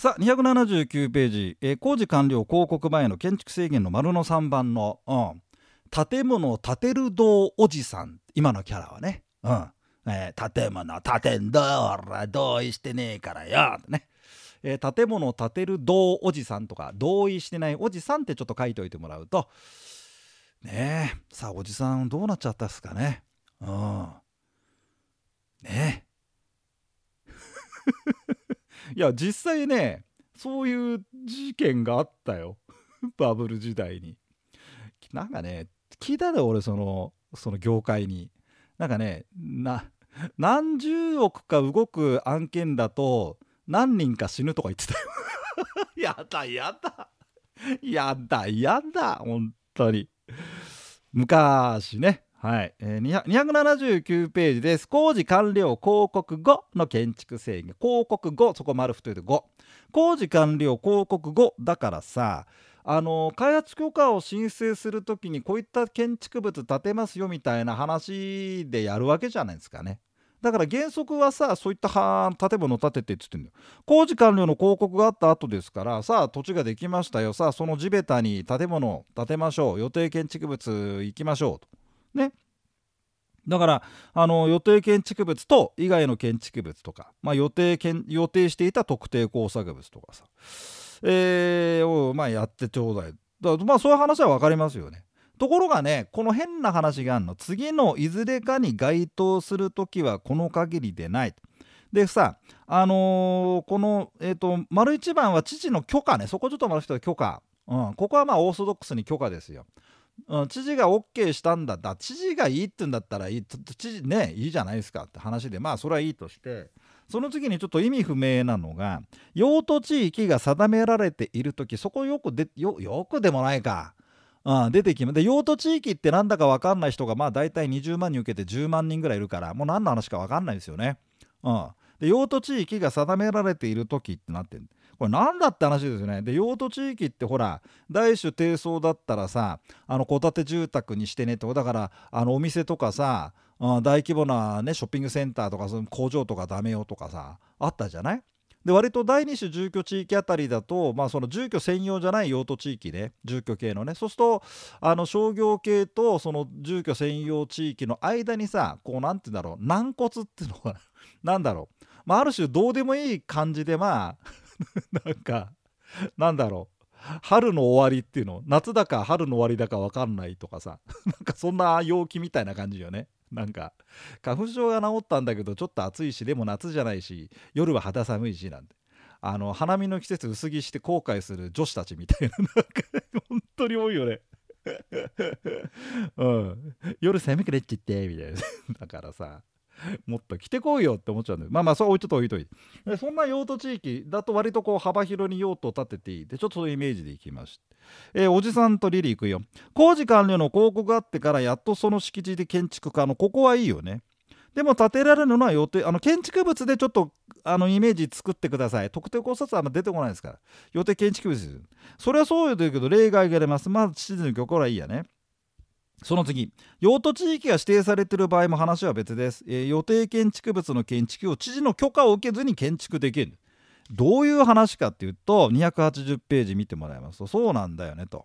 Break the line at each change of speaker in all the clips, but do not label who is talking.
さあ279ページ、えー工事完了広告前の建築制限の丸の3番の、うん、建物を建てる道おじさん。今のキャラはね、うん。えー建物建てんだ俺は同意してねえからよ。ってね、えー建物を建てる道おじさんとか同意してないおじさんってちょっと書いておいてもらうと。ねえ。さあおじさんどうなっちゃったっすかね。うん。ねえ。いや実際ねそういう事件があったよ。バブル時代に。なんかね聞いたで俺そのその業界に。なんかねな何十億か動く案件だと何人か死ぬとか言ってたよ。や だやだ。やだやだ本当に。昔ね。はい、えー、279ページです。工事完了広告後の建築制限。広告後そこ丸太で5工事完了広告後だからさあの開発許可を申請するときにこういった建築物建てますよみたいな話でやるわけじゃないですかね。だから原則はさそういった建物を建ててって言ってんだよ。工事完了の広告があった後ですからさあ土地ができましたよ。さあその地べたに建物を建てましょう。予定建築物行きましょうと。ね。だからあの予定建築物と以外の建築物とか、まあ、予定予定していた特定工作物とかさえー、をまあやってちょうだい。だまあそういう話は分かりますよね。ところがねこの変な話があるの。次のいずれかに該当する時はこの限りでない。でさあのーこのえっ、と丸一番は知事の許可ね。そこちょっと丸一つ許可、うん、ここはまあオーソドックスに許可ですよ。うん、知事が OK したんだだ知事がいいって言うんだったらいい。知事ねいいじゃないですかって話でまあそれはいいとして。その次にちょっと意味不明なのが用途地域が定められている時そこよくでよよくでもないか、うん、出てきますで用途地域ってなんだか分かんない人がまあ大体20万人受けて10万人ぐらいいるからもう何の話か分かんないですよね。うん、で用途地域が定められている時ってなってるこれなんだって話ですよね。で用途地域ってほら大種低層だったらさあの戸建て住宅にしてねってだからあのお店とかさ、大規模な、ね、ショッピングセンターとかその工場とかダメよとかさあったじゃない？で割と第二種住居地域あたりだと、まあ、その住居専用じゃない用途地域で住居系のね。そうするとあの商業系とその住居専用地域の間にさこうなんて言うんだろう。軟骨っていうのがなんだろう、まあ、ある種どうでもいい感じでまあ なんかなんだろう。春の終わりっていうの。夏だか春の終わりだか分かんないとかさ。なんかそんな陽気みたいな感じよね。なんか花粉症が治ったんだけどちょっと暑いしでも夏じゃないし夜は肌寒いしなんて。あの花見の季節薄着して後悔する女子たちみたいな。なんか本当に多いよね。うん。夜寒くなっちゃってみたいな。だからさもっと来てこいよって思っちゃうんだよ。まあまあそれはちょっと置いといて。そんな用途地域だと割とこう幅広に用途を立てていい。でちょっとそういうイメージでいきましたえーおじさんとリリー行くよ。工事完了の広告があってからやっとその敷地で建築家のここはいいよね。でも建てられるのは予定あの建築物でちょっとあのイメージ作ってください。特定考察はあんま出てこないですから。予定建築物です。それはそうよというけど例外が出ます。まず地図の許可はいいやね。その次用途地域が指定されている場合も話は別です、えー予定建築物の建築を知事の許可を受けずに建築できる。どういう話かっていうと280ページ見てもらいますと。そうなんだよねと、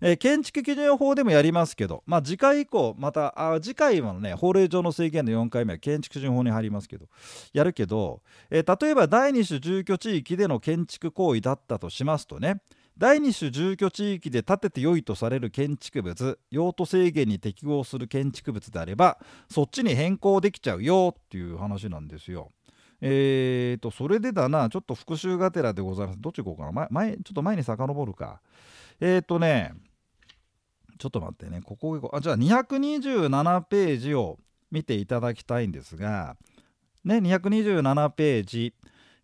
えー建築基準法でもやりますけどまあ次回以降またあ次回はね法令上の制限の4回目は建築基準法に入りますけどやるけど、えー例えば第二種住居地域での建築行為だったとしますとね第二種住居地域で建てて良いとされる建築物用途制限に適合する建築物であればそっちに変更できちゃうよっていう話なんですよ。えーとそれでだなちょっと復習がてらでございます。どっち行こうかな。前前ちょっと前に遡るか。えーとねちょっと待ってね。ここ行こう。あじゃあ227ページを見ていただきたいんですがね227ページ。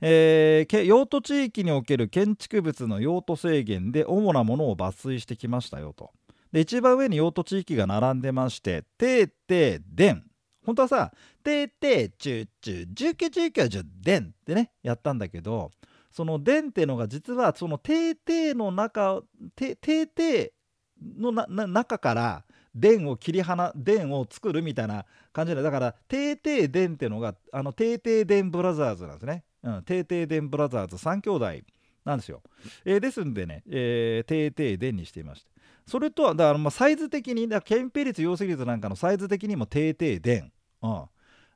えー用途地域における建築物の用途制限で主なものを抜粋してきましたよと。で一番上に用途地域が並んでまして「ててでん」本当はさ「ててちゅうちゅう住居地域はじゅでん」ってねやったんだけどその「でん」ってのが実はその「てて」の中「ててて」の中から「でん」を切り離「でん」を作るみたいな感じでだから「低低田」ってのがあの「低低田ブラザーズ」なんですね。うん、テーテーデンブラザーズ3兄弟なんですよ。えー、ですんでね、えー、テーテーデンにしていまして。それとは、だからまあサイズ的に、だ建ぺい率、容積率なんかのサイズ的にも低低田。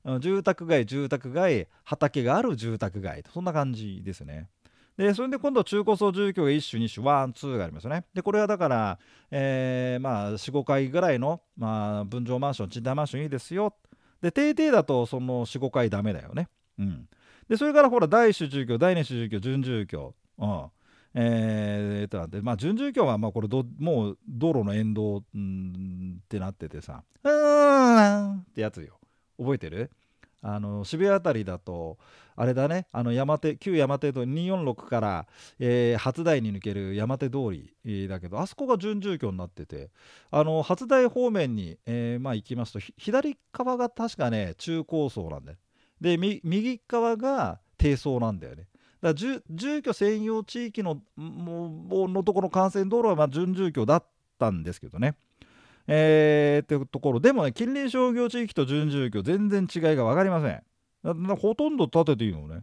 うん、住宅街、住宅街、畑がある住宅街、そんな感じですね。でそれで今度中高層住居が1種2種 one two がありますよねでこれはだから、えー、まあ45階ぐらいの、まあ、分譲マンション賃貸マンションいいですよで定々だとその45階ダメだよねうんでそれからほら第1種住居第2種住居準住居うん。えー、となんでまあ準住居はまあこれどもう道路の沿道んってなっててさ「うーん」ってやつよ。覚えてる？あの渋谷辺りだとあれだね。あの山手旧山手通り246から、えー、初台に抜ける山手通りだけどあそこが準住居になってて。あの初台方面に、えー、まあ、行きますと左側が確かね中高層なんだよ。で右側が低層なんだよね。だから住居専用地域のものところの幹線道路はまあ準住居だったんですけどね。えー、っていうところ。でもね近隣商業地域と準住居全然違いが分かりません。ほとんど建てていいのね。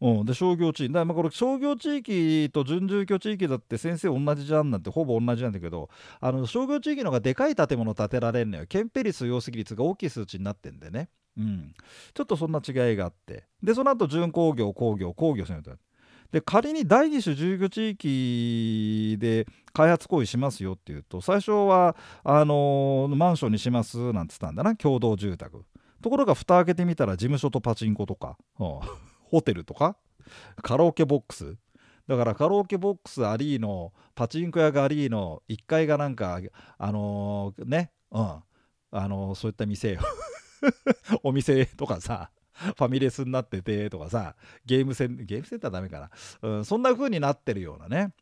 うん、で商業地域。だまあこれ商業地域と準住居地域だって先生同じじゃんなんてほぼ同じなんだけどあの商業地域の方がでかい建物建てられるのよ。ケンペ率容積率が大きい数値になってんでね、うん、ちょっとそんな違いがあって。でその後準工業工業工業専用で仮に第二種住居地域で開発行為しますよっていうと最初はあのー、マンションにしますなんつったんだな。共同住宅。ところが蓋開けてみたら事務所とパチンコとか、うん、ホテルとかカラオケボックス。だからカラオケボックスありのパチンコ屋がありの1階がなんかあのー、ねうん。あのー、そういった店よ。お店とかさファミレスになっててとかさゲームセンゲームセンターダメかな、うん、そんな風になってるようなね。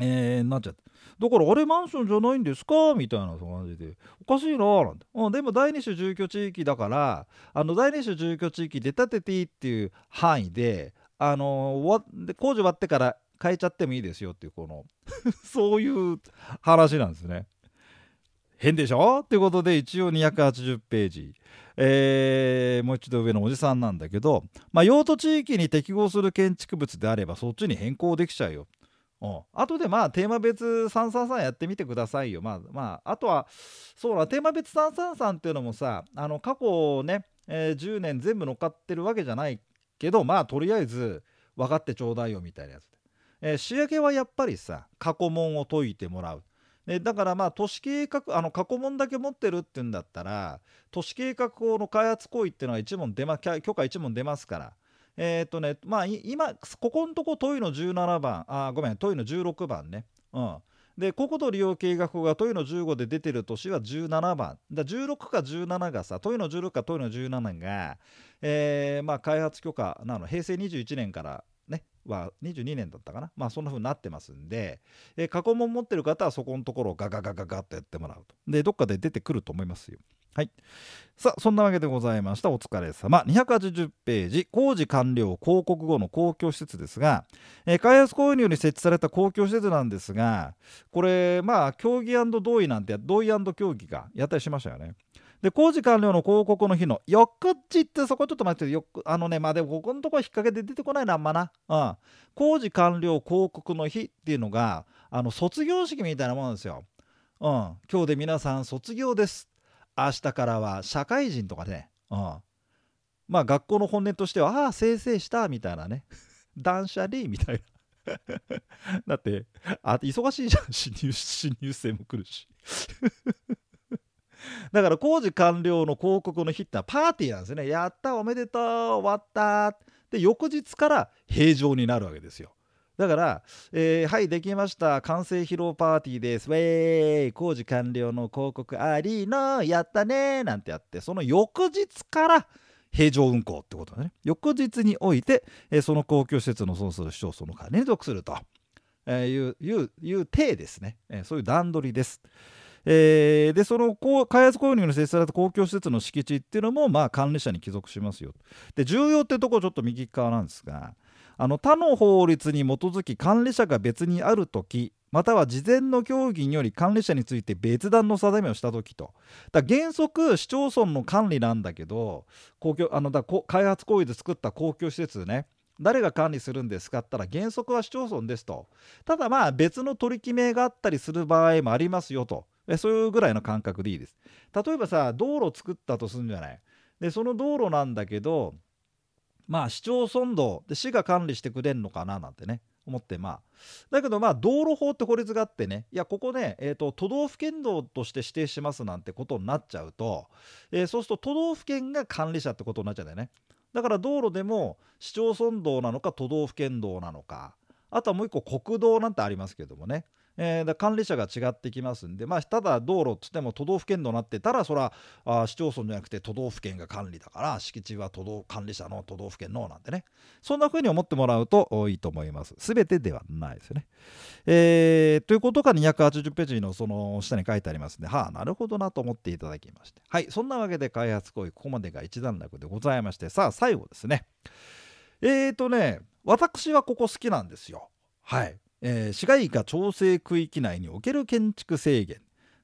えー、なっちゃってだからあれマンションじゃないんですか？みたいな感じで。おかしいななんて、うん、でも第二種住居地域だからあの第二種住居地域で建てていいっていう範囲であのー、工事終わってから変えちゃってもいいですよっていうこの そういう話なんですね。変でしょ？ということで一応280ページ、えー、もう一度上のおじさんなんだけど、まあ、用途地域に適合する建築物であればそっちに変更できちゃうよ。うん、後でまあテーマ別333やってみてくださいよ。まあまああとはそうだテーマ別333っていうのもさあの過去ね、えー、10年全部乗っかってるわけじゃないけどまあとりあえず分かってちょうだいよみたいなやつで、えー、仕上げはやっぱりさ過去問を解いてもらう。でだからまあ都市計画あの過去問だけ持ってるっていうんだったら都市計画法の開発行為っていうのは1問出ま許可1問出ますからえっ、とねまあ今ここのとこ問いの17番あごめん問いの16番ね。うん。で国土利用計画が問いの15で出てる年は17番。だ16か17がさ問いの16か問いの17が、えー、まあ開発許可なの平成21年からねは22年だったかな。まあそんな風になってますんで、えー、過去問持ってる方はそこのところをガガガガガッとやってもらうと。でどっかで出てくると思いますよ。はい。さあそんなわけでございました。お疲れ様。280ページ。工事完了広告後の公共施設ですが、えー、開発行為に設置された公共施設なんですがこれまあ協議同意なんて同意協議がやったりしましたよね。で工事完了の広告の日の翌日ってそこちょっと待ってよ。あのねまあでもここのところ引っ掛けで出てこないなあんまな、うん、工事完了広告の日っていうのがあの卒業式みたいなものですよ、うん、今日で皆さん卒業です。明日からは社会人とかね、うん、まあ学校の本音としてはああ生成したみたいなね。断捨離みたいな。だってあ忙しいじゃん。新入新入生も来るし。だから工事完了の広告の日ってのはパーティーなんですね。やったおめでとう終わった。で翌日から平常になるわけですよ。だから、えー、はいできました。完成披露パーティーです。ウェーイ。工事完了の広告ありのやったね。なんてやってその翌日から平常運行ってことだね。翌日において、えー、その公共施設の損する市町村の管理に属すると、えー、いういういう体ですね、えー、そういう段取りです。えー、でその開発購入に設置された公共施設の敷地っていうのもまあ管理者に帰属しますよ。で重要ってとこちょっと右側なんですがあの他の法律に基づき管理者が別にある時または事前の協議により管理者について別段の定めをした時と。だ原則市町村の管理なんだけど公共あのだ開発行為で作った公共施設ね。誰が管理するんですかって言ったら原則は市町村ですと。ただまあ別の取り決めがあったりする場合もありますよと。そういうぐらいの感覚でいいです。例えばさ道路作ったとするんじゃない。でその道路なんだけどまあ市町村道で市が管理してくれんのかななんてね思ってまあ。だけどまあ道路法って法律があってねいやここね、えーと、都道府県道として指定しますなんてことになっちゃうと、えー、そうすると都道府県が管理者ってことになっちゃうんだよね。だから道路でも市町村道なのか都道府県道なのかあとはもう一個国道なんてありますけどもね。えー、だ管理者が違ってきますんで、まあ、ただ道路っつっても都道府県道になってたらそれはあ市町村じゃなくて都道府県が管理だから敷地は都道管理者の都道府県のなんてね。そんな風に思ってもらうといいと思います。全てではないですよね、えー、ということが280ページのその下に書いてありますんではあなるほどなと思っていただきまして。はいそんなわけで開発行為ここまでが一段落でございましてさあ最後ですね。えーとね私はここ好きなんですよ。はい。えー、市街化調整区域内における建築制限。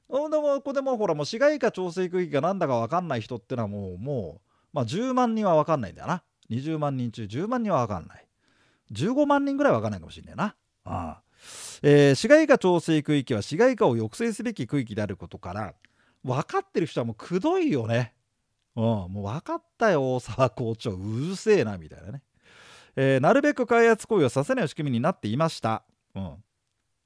でもここでもほらもう市街化調整区域が何だか分かんない人ってのはもうもう、まあ、10万人は分かんないんだよな。20万人中10万人は分かんない。15万人ぐらい分かんないかもしれないな。ああ、えー、市街化調整区域は市街化を抑制すべき区域であることから分かってる人はもうくどいよね。うん、もう分かったよ大沢校長。うるせえなみたいなね、えー、なるべく開発行為をさせない仕組みになっていました。うん。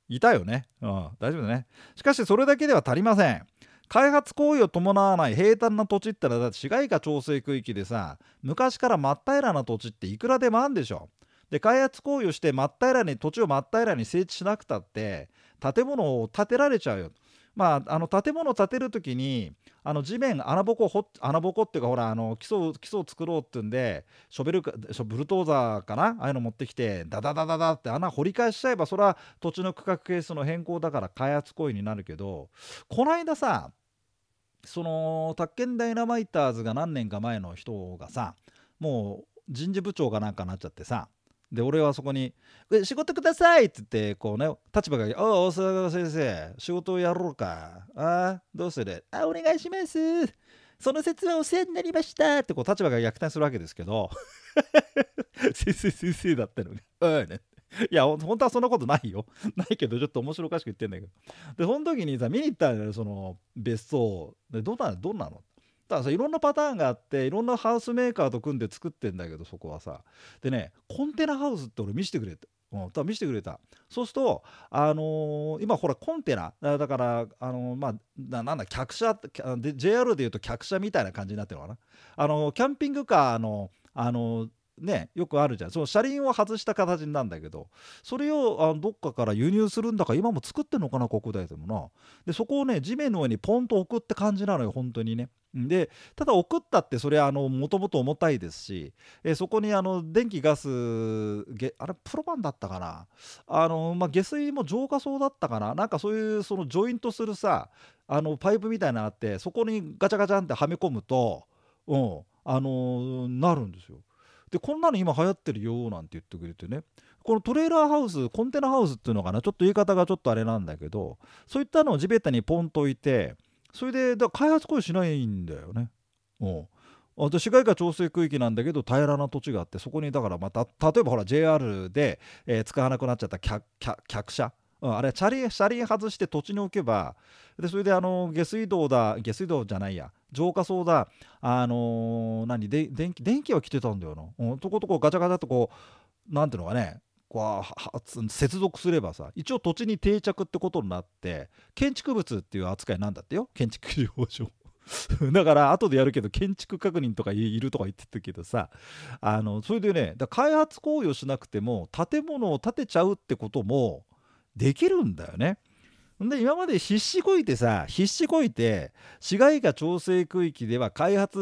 いたよね。うん。大丈夫だね。しかしそれだけでは足りません。開発行為を伴わない平坦な土地ってのはだって市街化調整区域でさ昔から真っ平らな土地っていくらでもあるんでしょ。で開発行為をして真っ平らに土地を真っ平らに整地しなくたって建物を建てられちゃうよ。まあ、あの建物建てる時にあの地面穴ぼこほ穴ぼこっていうかほらあの基礎基礎を作ろうっていうんでショベルかブルトーザーかな？ああいうの持ってきてダダダダダって穴掘り返しちゃえばそれは土地の区画係数の変更だから開発行為になるけどこの間さその宅建ダイナマイターズが何年か前の人がさもう人事部長かなんかなっちゃってさで俺はそこに「仕事ください!」って言ってこうね立場が「おお大阪先生仕事をやろうか。あどうする？あお願いします。その説はお世話になりました」ってこう立場が逆転するわけですけど。先生先生だったのに「うん。ね」いや本当はそんなことないよ。ないけどちょっと面白おかしく言ってんだけど。でその時にさ見に行ったらその別荘。でどんなどんなの？だからさいろんなパターンがあっていろんなハウスメーカーと組んで作ってんだけどそこはさでねコンテナハウスって俺見せてくれて。うん、見せてくれたそうすると、あのー、今ほらコンテナだから、あのー、まあ、なんだ客車で JR でいうと客車みたいな感じになってるのかな、あのー、キャンピングカーの、あのねよくあるじゃん。その車輪を外した形なんだけどそれをあどっかから輸入するんだか今も作ってんのかな国内でもな。でそこをね地面の上にポンと置くって感じなのよ本当にね。でただ送ったってそれはもともと重たいですし、えそこにあの電気ガスあれプロパンだったかな。あの、まあ、下水も浄化層だったかな。なんかそういうそのジョイントするさあのパイプみたいなのあってそこにガチャガチャンってはめ込むと、うん、あのなるんですよ。でこんなの今流行ってるよなんて言ってくれてね。このトレーラーハウスコンテナハウスっていうのかな。ちょっと言い方がちょっとあれなんだけどそういったのを地べたにポンと置いてそれでだ開発行為しないんだよね。うん。あ市街化調整区域なんだけど平らな土地があってそこにだからまた例えばほら JR で、えー、使わなくなっちゃった客客車、うん、あれ車輪車輪外して土地に置けばでそれであの下水道だ下水道じゃないや浄化槽だあのー、何で電気電気は来てたんだよな、うん、とことこガチャガチャとこうなんていうのかねこう接続すればさ一応土地に定着ってことになって建築物っていう扱いなんだってよ。建築事業所だから後でやるけど建築確認とかいるとか言ってたけどさあのそれでね開発行為をしなくても建物を建てちゃうってこともできるんだよね。で今まで必死こいてさ必死こいて市街化調整区域では開発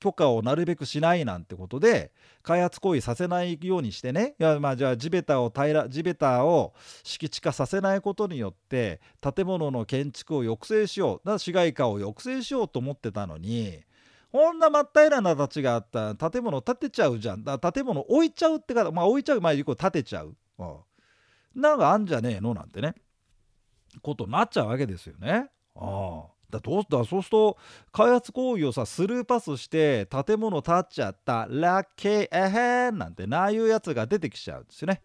許可をなるべくしないなんてことで開発行為させないようにしてね。いやまあじゃあ地べたを平ら地べたを敷地化させないことによって建物の建築を抑制しよう。だから市街化を抑制しようと思ってたのにこんな真っ平らな土地があったら建物建てちゃうじゃん。だ建物置いちゃうってかまあ置いちゃう。前にこう建てちゃう、うん、なんかあんじゃねえのなんてねことになっちゃうわけですよね。ああだどうだそうすると開発行為をさスルーパスして建物建っちゃったラッキーエヘンなんてなあいうやつが出てきちゃうんですよね。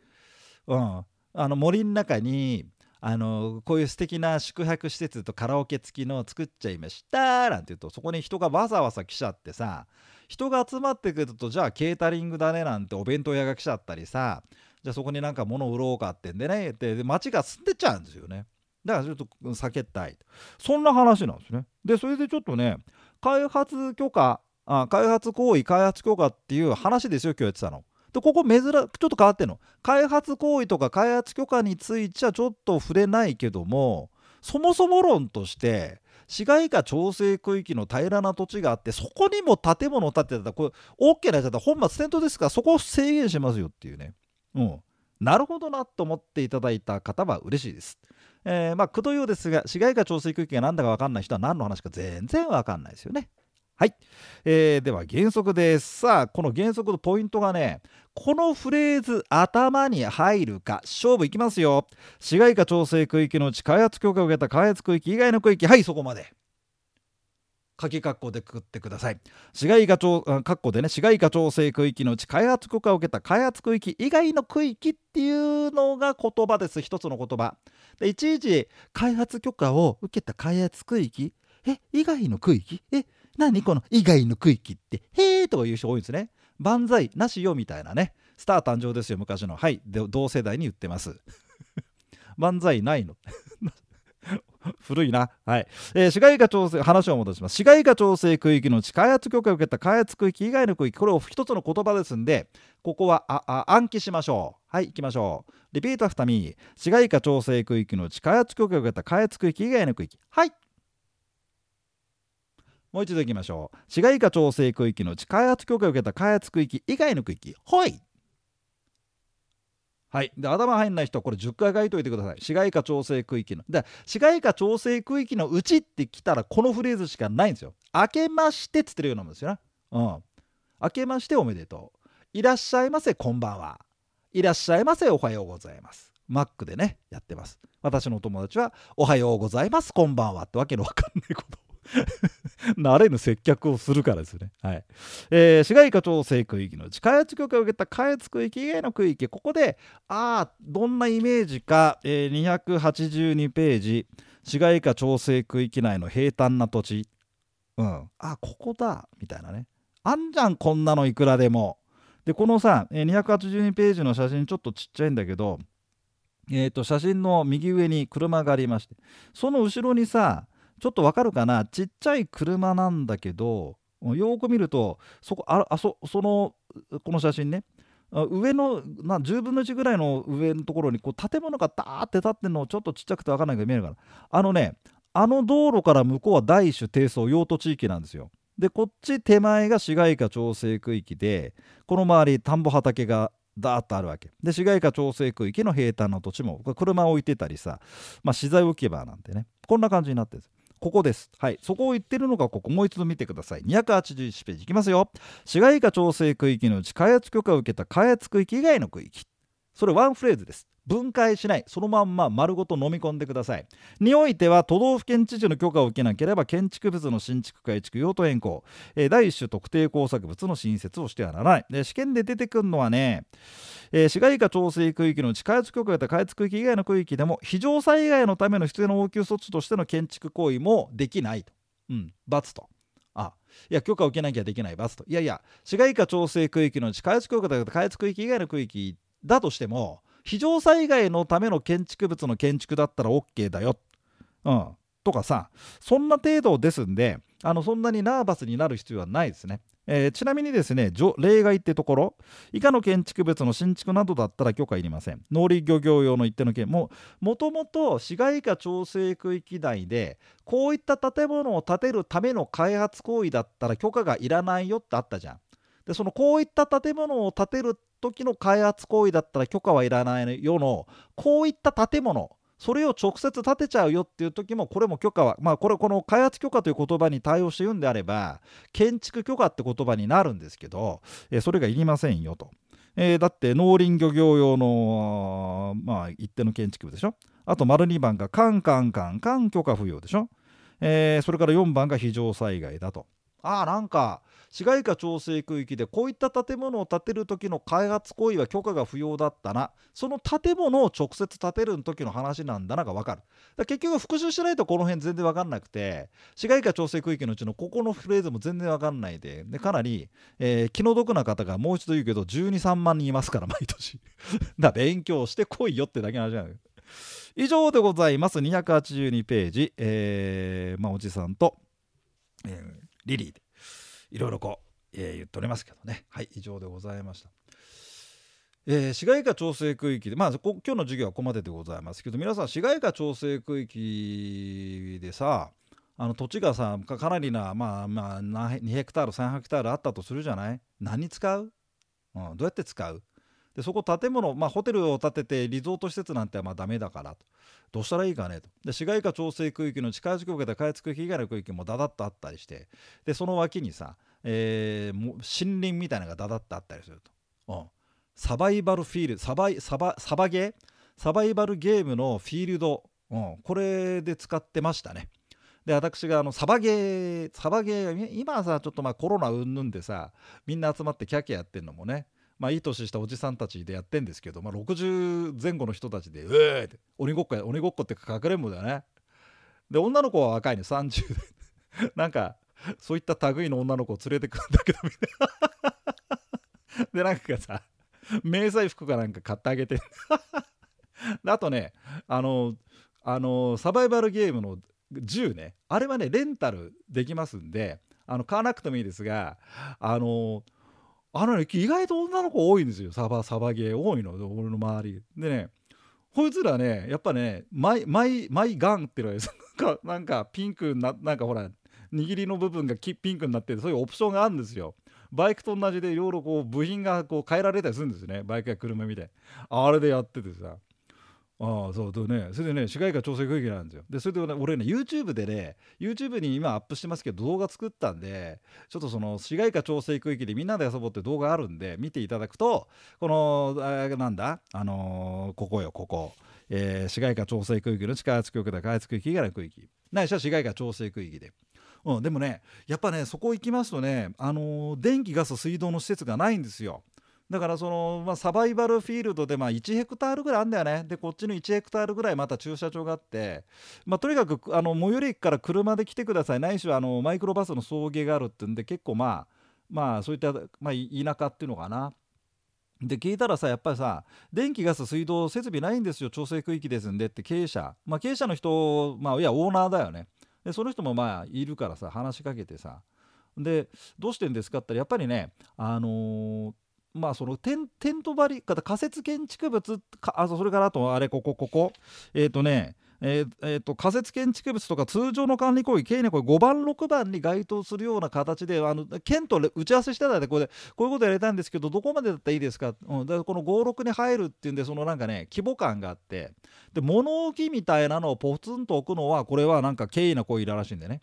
うん、あの森の中にあのこういう素敵な宿泊施設とカラオケ付きの作っちゃいましたなんて言うとそこに人がわざわざ来ちゃってさ人が集まってくるとじゃあケータリングだねなんてお弁当屋が来ちゃったりさじゃあそこになんか物売ろうかってんでねで街が住んでっちゃうんですよね。だからちょっと避けたいそんな話なんですね。でそれでちょっとね開発許可あ開発行為開発許可っていう話ですよ今日やってたの。でここ珍ちょっと変わってんの開発行為とか開発許可についてはちょっと触れないけどもそもそも論として市街化調整区域の平らな土地があってそこにも建物を建てたらこれ OK なやつだったら本末転倒ですからそこを制限しますよっていうねうんなるほどなと思っていただいた方は嬉しいです。えー、まあ、くどいようですが、市街化調整区域が何だか分かんない人は何の話か全然分かんないですよね。はい、えー、では原則です。さあ、この原則のポイントがね、このフレーズ頭に入るか、勝負いきますよ。市街化調整区域のうち開発許可を受けた開発区域以外の区域、はい、そこまで。鍵括弧でくくってください。市街化調括弧でね、市街化調整区域のうち開発許可を受けた開発区域以外の区域っていうのが言葉です。一つの言葉。で、いちいち開発許可を受けた開発区域え、以外の区域え、何この以外の区域って、へーとか言う人多いんですね。万歳なしよみたいなね。スター誕生ですよ、昔の。はい、同世代に言ってます。万歳ないの 古いな。はい。えー、市街化調整、話を戻します。市街化調整区域のうち開発許可を受けた開発区域以外の区域、これを一つの言葉ですんで、ここはああ暗記しましょう。はい、行きましょう。 Repeat after me。市街化調整区域のうち開発許可を受けた開発区域以外の区域。はい。もう一度いきましょう。市街化調整区域のうち開発許可を受けた開発区域以外の区域。はい。はい、で頭入んない人はこれ10回書いといてください。市街化調整区域の。で市街化調整区域のうちって来たらこのフレーズしかないんですよ。明けましてっつってるようなもんですよね。うん。明けましておめでとう。いらっしゃいませこんばんは。いらっしゃいませおはようございます。マックでね、やってます。私のお友達はおはようございます、こんばんはってわけのわかんないこと慣れぬ接客をするからですね。はい。えー、市街化調整区域のうち開発許可を受けた開発区域以外の区域、ここで、ああ、どんなイメージか、えー、282ページ、市街化調整区域内の平坦な土地。うん。あ、ここだ、みたいなね。あんじゃん、こんなのいくらでも。で、このさ、282ページの写真ちょっとちっちゃいんだけど、えー、と写真の右上に車がありましてその後ろにさちょっとわかるかな？ちっちゃい車なんだけどよく見るとそこああそそのこの写真ね。上のな10分の1ぐらいの上のところにこう建物がダーって立ってるのをちょっとちっちゃくて分かんないけど見えるからあのねあの道路から向こうは第一種低層用途地域なんですよ。でこっち手前が市街化調整区域でこの周り田んぼ畑がダーッとあるわけ。で市街化調整区域の平坦な土地も車を置いてたりさ、まあ、資材置き場なんてね。こんな感じになってるんです。ここです。はい。そこを言ってるのがここ。もう一度見てください。281ページいきますよ。市街化調整区域のうち開発許可を受けた開発区域以外の区域。それワンフレーズです。分解しない。そのまんま丸ごと飲み込んでください。においては都道府県知事の許可を受けなければ建築物の新築改築用途変更、えー、第一種特定工作物の新設をしてはならない。で試験で出てくるのはね、えー、市街化調整区域のうち開発許可を得た開発区域以外の区域でも非常災害のための必要な応急措置としての建築行為もできないと、うん、罰と。あ。いや許可を受けなきゃできない罰と。いやいや市街化調整区域のうち開発許可を得た開発区域以外の区域だとしても非常災害のための建築物の建築だったら OK だよ、うん、とかさそんな程度ですんであのそんなにナーバスになる必要はないですね。えー、ちなみにですね例外ってところ以下の建築物の新築などだったら許可いりません。農林漁業用の一定の件ももともと市街化調整区域内でこういった建物を建てるための開発行為だったら許可がいらないよってあったじゃん。でそのこういった建物を建てる時の開発行為だったら許可はいらないよのこういった建物それを直接建てちゃうよっていう時もこれも許可はまあこれこの開発許可という言葉に対応して言うんであれば建築許可って言葉になるんですけど、えそれがいりませんよと。えー、だって農林漁業用の、まあ、一定の建築物でしょ？あと丸2番がカンカンカンカン許可不要でしょ？えー、それから4番が非常災害だと。ああなんか市街化調整区域でこういった建物を建てる時の開発行為は許可が不要だったな。その建物を直接建てる時の話なんだなが分かる。だ結局復習しないとこの辺全然分かんなくて市街化調整区域のうちのここのフレーズも全然分かんないで。でかなり、えー、気の毒な方がもう一度言うけど123万人いますから毎年。だ勉強してこいよってだけの話なんだ以上でございます。282ページ、えーまあ、おじさんと、えー、リリーでいろいろこう、えー、言っておりますけどね。はい以上でございました。えー、市街化調整区域で、まあ、今日の授業はここまででございます。けど皆さん市街化調整区域でさあの土地がさかなりな、まあまあ、2ヘクタール3ヘクタールあったとするじゃない？何に使う、うん、どうやって使う？でそこ建物、まあ、ホテルを建ててリゾート施設なんてまあダメだからと。どうしたらいいかねと。で市街化調整区域の近づくを受けた開発区域以外の区域もダダッとあったりしてでその脇にさ、えー、森林みたいなのがダダッとあったりすると、うん、サバイバルフィールサバイサバサバゲー？サバイバルゲームのフィールド、うん、これで使ってましたね。で私があのサバゲーサバゲー今はさちょっとまあコロナうんぬんでさみんな集まってキャキャやってんのもねまあ、いい年したおじさんたちでやってんですけど、まあ、60前後の人たちで「うえ!」って鬼ごっこや鬼ごっこってかくれんぼだよね。で女の子は若いね30で。なんかそういった類の女の子を連れてくるんだけどみたいな。でなんかさ迷彩服かなんか買ってあげて。あとねあのあのサバイバルゲームの銃ねあれはねレンタルできますんであの買わなくてもいいですがあのあのね意外と女の子多いんですよ。サバサバゲー。多いの俺の周り。でねこいつらねやっぱねマイマイマイガンっていうのはなんかなんかピンクななんかほら握りの部分がピンクになってそういうオプションがあるんですよ。バイクと同じでいろいろこう部品がこう変えられたりするんですね。バイクや車みたいあれでやっててさ。ああそうとね。それでね市街化調整区域なんですよ。でそれで、俺ね YouTube でね YouTube に今アップしてますけど動画作ったんでちょっとその市街化調整区域でみんなで遊ぼうって動画あるんで見ていただくとこのあなんだ？あのー、ここよここ、えー、市街化調整区域の地下圧局だ開発区域以外の区域。ないしは市街化調整区域で。うん、でもねやっぱねそこ行きますとね、あのー、電気ガス水道の施設がないんですよ。だからその、まあ、サバイバルフィールドでまあ1ヘクタールぐらいあるんだよね。でこっちの1ヘクタールぐらいまた駐車場があって、まあ、とにかくあの最寄り駅から車で来てください。ないしはあのマイクロバスの送迎があるってんで結構まあまあそういった、まあ、田舎っていうのかな。で聞いたらさやっぱりさ電気ガス水道設備ないんですよ。調整区域ですんでって経営者。まあ経営者の人まあいやオーナーだよね。でその人もまあいるからさ話しかけてさ。でどうしてんですかって言ったらやっぱりねあのーまあそのテンテント張り仮設建築物あそれからあとあれここここ。えっ、ー、とねえーえーと、仮設建築物とか通常の管理行為、経営ね、これ5番、6番に該当するような形で、あの県と打ち合わせしてたんでこれ、こういうことやりたいんですけど、どこまでだったらいいですか、うん、だからこの5、6に入るっていうんで、そのなんかね、規模感があって、で物置みたいなのをポツンと置くのは、これはなんか経緯な行為らしいんでね。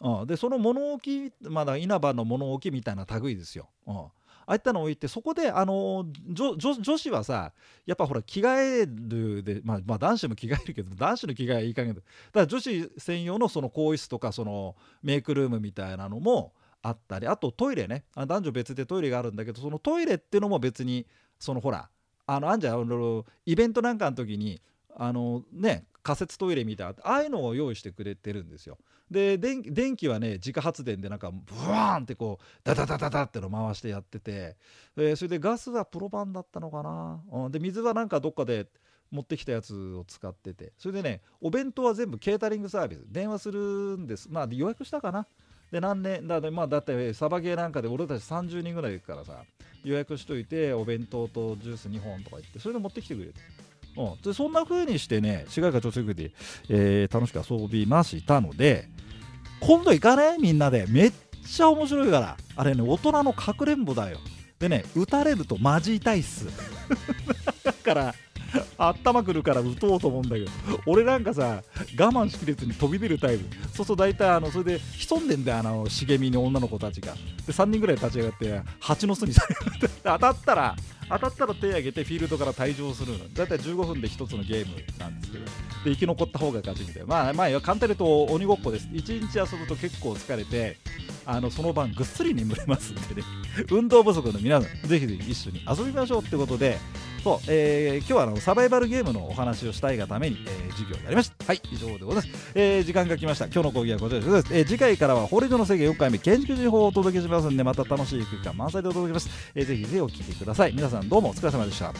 うん、でその物置まだ稲葉の物置みたいな類ですよ。うん。ああいったのを置いてそこであの女子はさやっぱほら着替えるで、まあ、まあ男子も着替えるけど男子の着替えはいい加減だだから女子専用のその更衣室とかそのメイクルームみたいなのもあったりあとトイレね。あ男女別でトイレがあるんだけどそのトイレっていうのも別にそのほらあのあんじゃんイベントなんかの時にあのね仮設トイレみたいなああいうのを用意してくれてるんですよ。で電気はね自家発電でなんかブワーンってこうダダダダダっての回してやってて、えー、それでガスはプロパンだったのかな、うん、で水はなんかどっかで持ってきたやつを使っててそれでねお弁当は全部ケータリングサービス電話するんです。まあ予約したかな？で何年だまあだってサバゲーなんかで俺たち30人ぐらい行くからさ予約しといてお弁当とジュース2本とか言ってそれで持ってきてくれるうん、でそんな風にしてね市街化調整区で、えー、楽しく遊びましたので今度行かね？みんなで。めっちゃ面白いから。あれね大人のかくれんぼだよ。でね撃たれるとマジ痛いっす。だから 頭くるから打とうと思うんだけど俺なんかさ我慢しきれずに飛び出るタイプ。そうすると大体あのそれで潜んでんだよあの茂みに女の子たちが。で3人ぐらい立ち上がって蜂の巣に当たったら当たったら手を挙げてフィールドから退場するの。だいたい15分で1つのゲームなんですけど。で生き残った方が勝ちみたいな。まあまあ簡単に言うと鬼ごっこです。1日遊ぶと結構疲れてあのその晩ぐっすり眠れますんでね。運動不足の皆さんぜひぜひ一緒に遊びましょうってことで。そう、えー、今日はあのサバイバルゲームのお話をしたいがために、えー、授業をやりました。はい。以上でございます、えー、時間が来ました。今日の講義はこちらです、えー、次回からは法律の制限4回目建築情報をお届けしますんでまた楽しい空間満載でお届けします、えー、ぜひぜひお聞きください。皆さんどうもお疲れ様でした